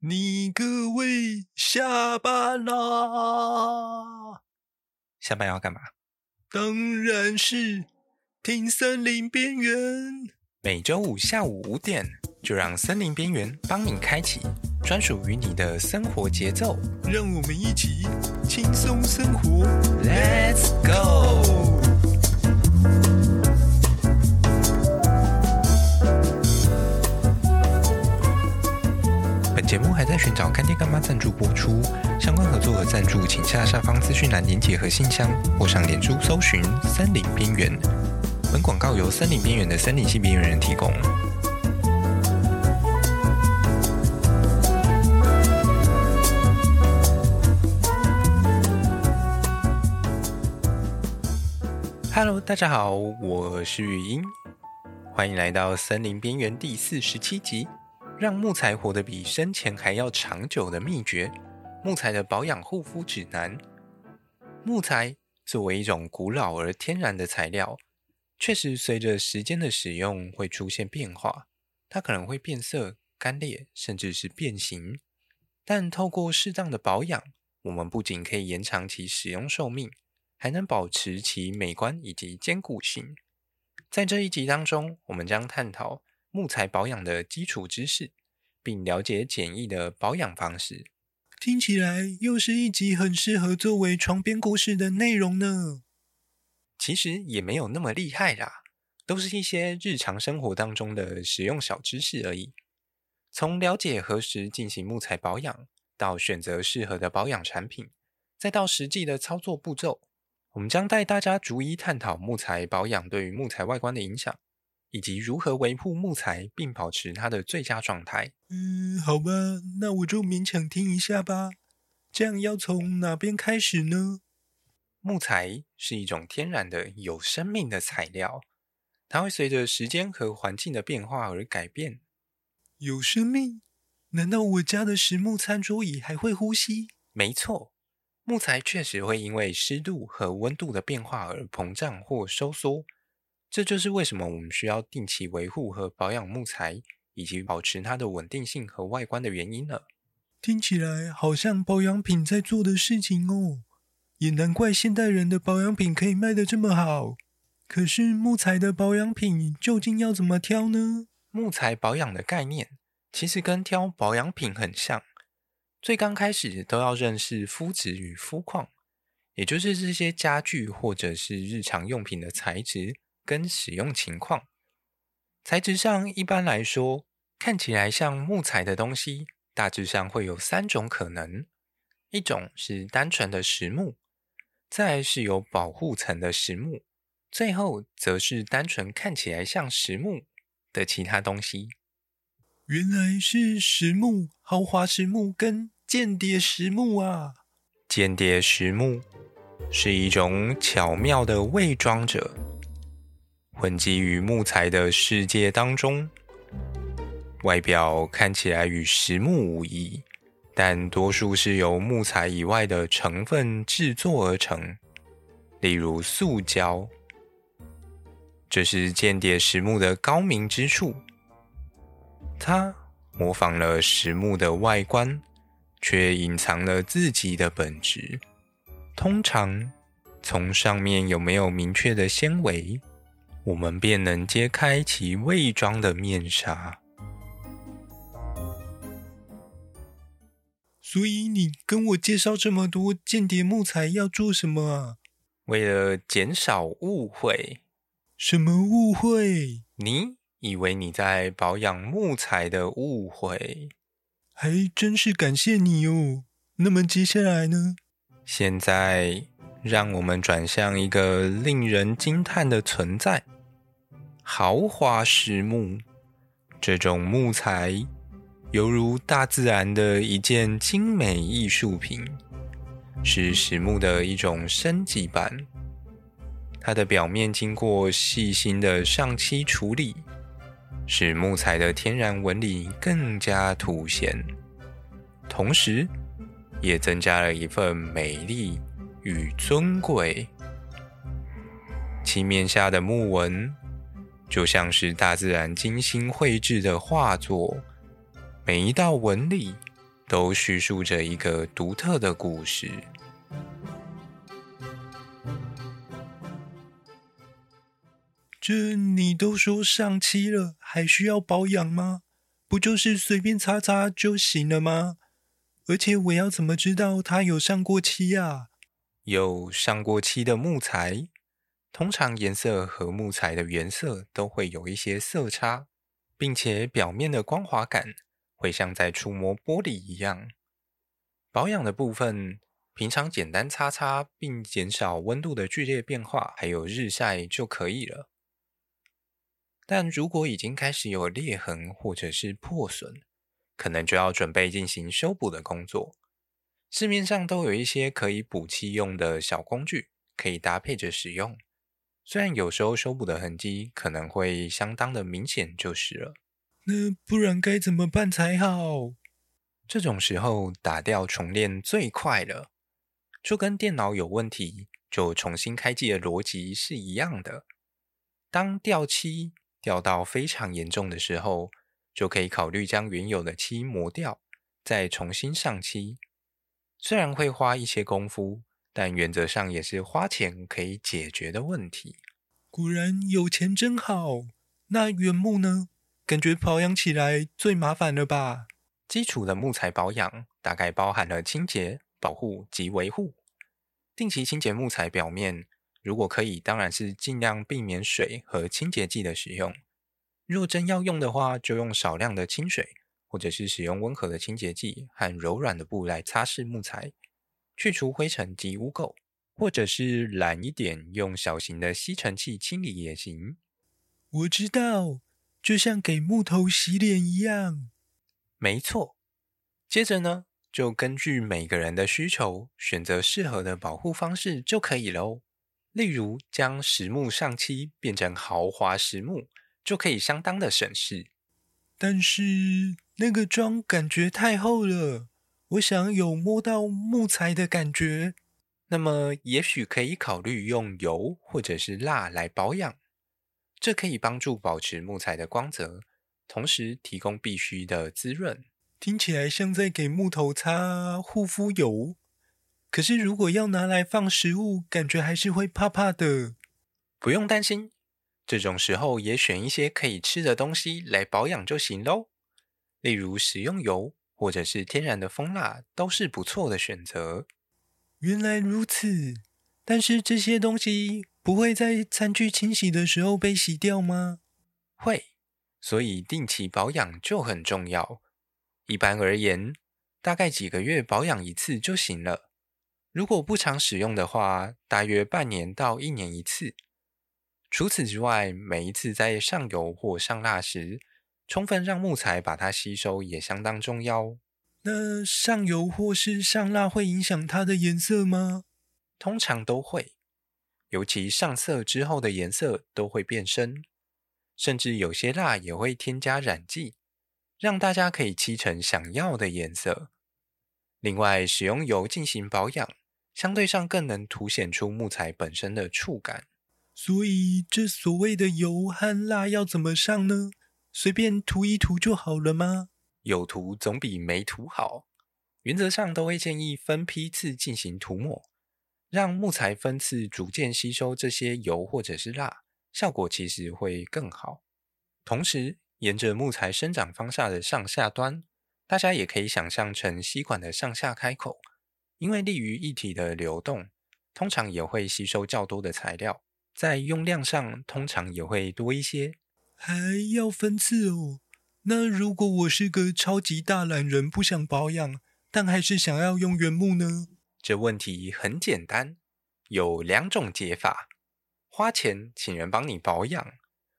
你各位下班啦？下班要干嘛？当然是听森林边缘。每周五下午五点，就让森林边缘帮你开启专属于你的生活节奏。让我们一起轻松生活寻找干爹干妈赞助播出，相关合作和赞助，请下下方资讯栏连结和信箱，或上脸书搜寻“森林边缘”。本广告由森林边缘的森林系边缘人提供。Hello，大家好，我是语音，欢迎来到森林边缘第四十七集。让木材活得比生前还要长久的秘诀——木材的保养护肤指南。木材作为一种古老而天然的材料，确实随着时间的使用会出现变化，它可能会变色、干裂，甚至是变形。但透过适当的保养，我们不仅可以延长其使用寿命，还能保持其美观以及坚固性。在这一集当中，我们将探讨。木材保养的基础知识，并了解简易的保养方式，听起来又是一集很适合作为床边故事的内容呢。其实也没有那么厉害啦，都是一些日常生活当中的实用小知识而已。从了解何时进行木材保养，到选择适合的保养产品，再到实际的操作步骤，我们将带大家逐一探讨木材保养对于木材外观的影响。以及如何维护木材并保持它的最佳状态。嗯，好吧，那我就勉强听一下吧。这样要从哪边开始呢？木材是一种天然的、有生命的材料，它会随着时间和环境的变化而改变。有生命？难道我家的实木餐桌椅还会呼吸？没错，木材确实会因为湿度和温度的变化而膨胀或收缩。这就是为什么我们需要定期维护和保养木材，以及保持它的稳定性和外观的原因了。听起来好像保养品在做的事情哦，也难怪现代人的保养品可以卖得这么好。可是木材的保养品究竟要怎么挑呢？木材保养的概念其实跟挑保养品很像，最刚开始都要认识肤质与肤况，也就是这些家具或者是日常用品的材质。跟使用情况，材质上一般来说，看起来像木材的东西，大致上会有三种可能：一种是单纯的实木，再是有保护层的实木，最后则是单纯看起来像实木的其他东西。原来是实木、豪华实木跟间谍实木啊！间谍实木是一种巧妙的伪装者。混迹于木材的世界当中，外表看起来与实木无异，但多数是由木材以外的成分制作而成，例如塑胶。这是间谍实木的高明之处，它模仿了实木的外观，却隐藏了自己的本质。通常，从上面有没有明确的纤维，我们便能揭开其伪装的面纱。所以你跟我介绍这么多间谍木材要做什么啊？为了减少误会。什么误会？你以为你在保养木材的误会？还真是感谢你哦。那么接下来呢？现在让我们转向一个令人惊叹的存在。豪华实木，这种木材犹如大自然的一件精美艺术品，是实木的一种升级版。它的表面经过细心的上漆处理，使木材的天然纹理更加凸显，同时也增加了一份美丽与尊贵。漆面下的木纹。就像是大自然精心绘制的画作，每一道纹理都叙述着一个独特的故事。这你都说上漆了，还需要保养吗？不就是随便擦擦就行了吗？而且我要怎么知道它有上过漆啊？有上过漆的木材，通常颜色和木材的原色都会有一些色差，并且表面的光滑感会像在触摸玻璃一样。保养的部分，平常简单擦擦，并减少温度的剧烈变化，还有日晒就可以了。但如果已经开始有裂痕或者是破损，可能就要准备进行修补的工作。市面上都有一些可以补漆用的小工具，可以搭配着使用。虽然有时候修补的痕迹可能会相当的明显，就是了。那不然该怎么办才好？这种时候打掉重练最快了，就跟电脑有问题就重新开机的逻辑是一样的。当掉漆，掉到非常严重的时候，就可以考虑将原有的漆磨掉，再重新上漆。虽然会花一些功夫，但原则上也是花钱可以解决的问题。果然有钱真好。那原木呢？感觉保养起来最麻烦了吧？基础的木材保养大概包含了清洁、保护及维护。定期清洁木材表面。如果可以，当然是尽量避免水和清洁剂的使用。若真要用的话，就用少量的清水，或者是使用温和的清洁剂和柔软的布来擦拭木材，去除灰尘及污垢，或者是懒一点，用小型的吸尘器清理也行。我知道，就像给木头洗脸一样。没错。接着呢，就根据每个人的需求，选择适合的保护方式就可以喽。例如，将实木上漆变成豪华实木，就可以相当的省事。但是那个妆感觉太厚了，我想有摸到木材的感觉。那么，也许可以考虑用油或者是蜡来保养，这可以帮助保持木材的光泽，同时提供必需的滋润。听起来像在给木头擦护肤油。可是，如果要拿来放食物，感觉还是会怕怕的。不用担心，这种时候也选一些可以吃的东西来保养就行喽。例如食用油或者是天然的蜂蜡，都是不错的选择。原来如此，但是这些东西不会在餐具清洗的时候被洗掉吗？会，所以定期保养就很重要。一般而言，大概几个月保养一次就行了。如果不常使用的话，大约半年到一年一次。除此之外，每一次在上油或上蜡时，充分让木材把它吸收也相当重要。那上油或是上蜡会影响它的颜色吗？通常都会，尤其上色之后的颜色都会变深，甚至有些蜡也会添加染剂，让大家可以漆成想要的颜色。另外，使用油进行保养，相对上更能凸显出木材本身的触感。所以，这所谓的油和蜡要怎么上呢？随便涂一涂就好了吗？有涂总比没涂好。原则上都会建议分批次进行涂抹，让木材分次逐渐吸收这些油或者是蜡，效果其实会更好。同时，沿着木材生长方向的上下端。大家也可以想象成吸管的上下开口，因为利于液体的流动，通常也会吸收较多的材料，在用量上通常也会多一些。还要分次哦？那如果我是个超级大懒人，不想保养，但还是想要用原木呢？这问题很简单，有两种解法：花钱请人帮你保养，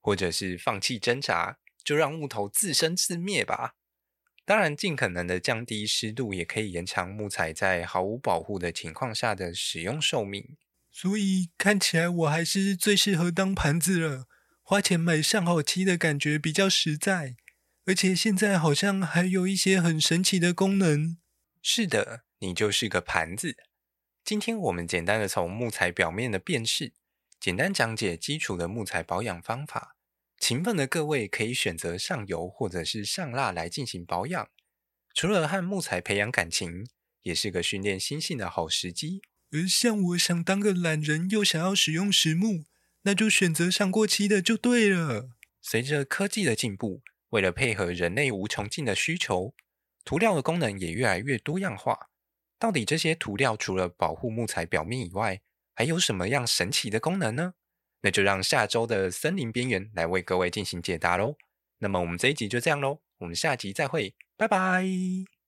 或者是放弃挣扎，就让木头自生自灭吧。当然，尽可能的降低湿度，也可以延长木材在毫无保护的情况下的使用寿命。所以看起来我还是最适合当盘子了。花钱买上好漆的感觉比较实在，而且现在好像还有一些很神奇的功能。是的，你就是个盘子。今天我们简单的从木材表面的辨识，简单讲解基础的木材保养方法。勤奋的各位可以选择上油或者是上蜡来进行保养，除了和木材培养感情，也是个训练心性的好时机。而像我想当个懒人，又想要使用实木，那就选择上过期的就对了。随着科技的进步，为了配合人类无穷尽的需求，涂料的功能也越来越多样化。到底这些涂料除了保护木材表面以外，还有什么样神奇的功能呢？那就让下周的森林边缘来为各位进行解答喽。那么我们这一集就这样喽，我们下集再会，拜拜。